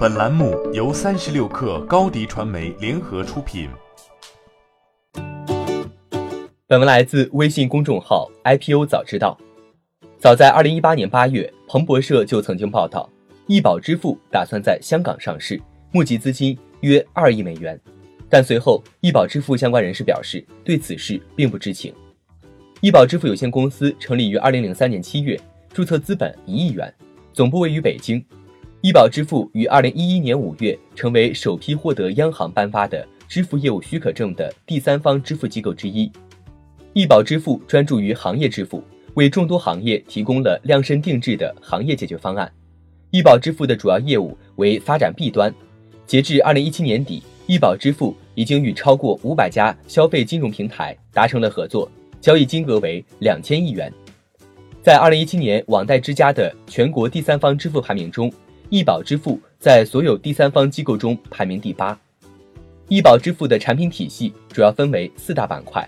本栏目由三十六氪高低传媒联合出品。本文来自微信公众号 IPO 早知道。早在二零一八年八月，彭博社就曾经报道，易宝支付打算在香港上市，募集资金约二亿美元。但随后，易宝支付相关人士表示，对此事并不知情。易宝支付有限公司成立于二零零三年七月，注册资本一亿元，总部位于北京。易宝支付于二零一一年五月成为首批获得央行颁发的支付业务许可证的第三方支付机构之一。易宝支付专注于行业支付，为众多行业提供了量身定制的行业解决方案。易宝支付的主要业务为发展 B 端。截至二零一七年底，易宝支付已经与超过五百家消费金融平台达成了合作，交易金额为两千亿元。在二零一七年网贷之家的全国第三方支付排名中，易宝支付在所有第三方机构中排名第八。易宝支付的产品体系主要分为四大板块：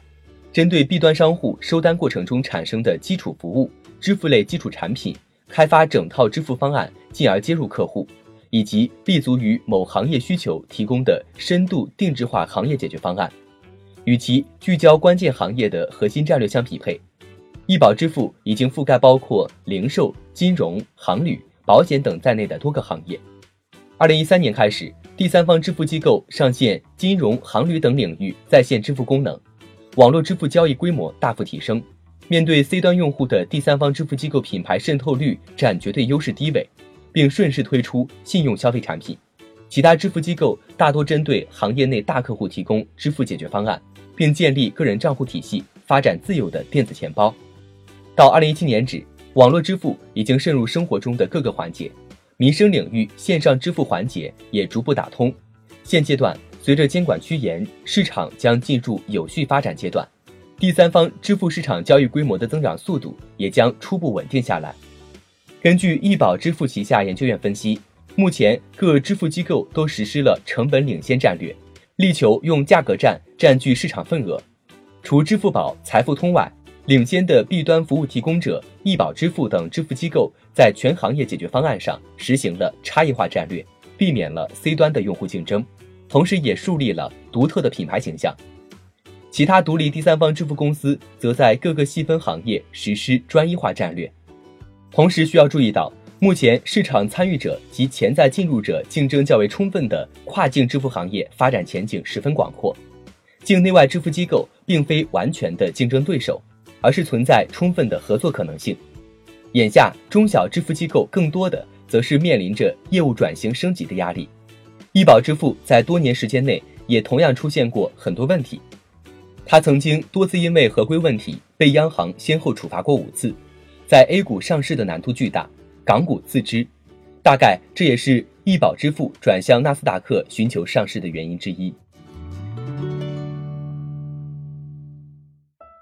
针对 B 端商户收单过程中产生的基础服务、支付类基础产品，开发整套支付方案，进而接入客户，以及立足于某行业需求提供的深度定制化行业解决方案。与其聚焦关键行业的核心战略相匹配，易宝支付已经覆盖包括零售、金融、航旅。保险等在内的多个行业。二零一三年开始，第三方支付机构上线金融、航旅等领域在线支付功能，网络支付交易规模大幅提升。面对 C 端用户的第三方支付机构品牌渗透率占绝对优势低位，并顺势推出信用消费产品。其他支付机构大多针对行业内大客户提供支付解决方案，并建立个人账户体系，发展自有的电子钱包。到二零一七年止。网络支付已经渗入生活中的各个环节，民生领域线上支付环节也逐步打通。现阶段，随着监管趋严，市场将进入有序发展阶段，第三方支付市场交易规模的增长速度也将初步稳定下来。根据易宝支付旗下研究院分析，目前各支付机构都实施了成本领先战略，力求用价格战占据市场份额。除支付宝、财付通外，领先的 B 端服务提供者易宝支付等支付机构在全行业解决方案上实行了差异化战略，避免了 C 端的用户竞争，同时也树立了独特的品牌形象。其他独立第三方支付公司则在各个细分行业实施专一化战略。同时需要注意到，目前市场参与者及潜在进入者竞争较为充分的跨境支付行业发展前景十分广阔，境内外支付机构并非完全的竞争对手。而是存在充分的合作可能性。眼下，中小支付机构更多的则是面临着业务转型升级的压力。易宝支付在多年时间内也同样出现过很多问题，它曾经多次因为合规问题被央行先后处罚过五次，在 A 股上市的难度巨大，港股自知，大概这也是易宝支付转向纳斯达克寻求上市的原因之一。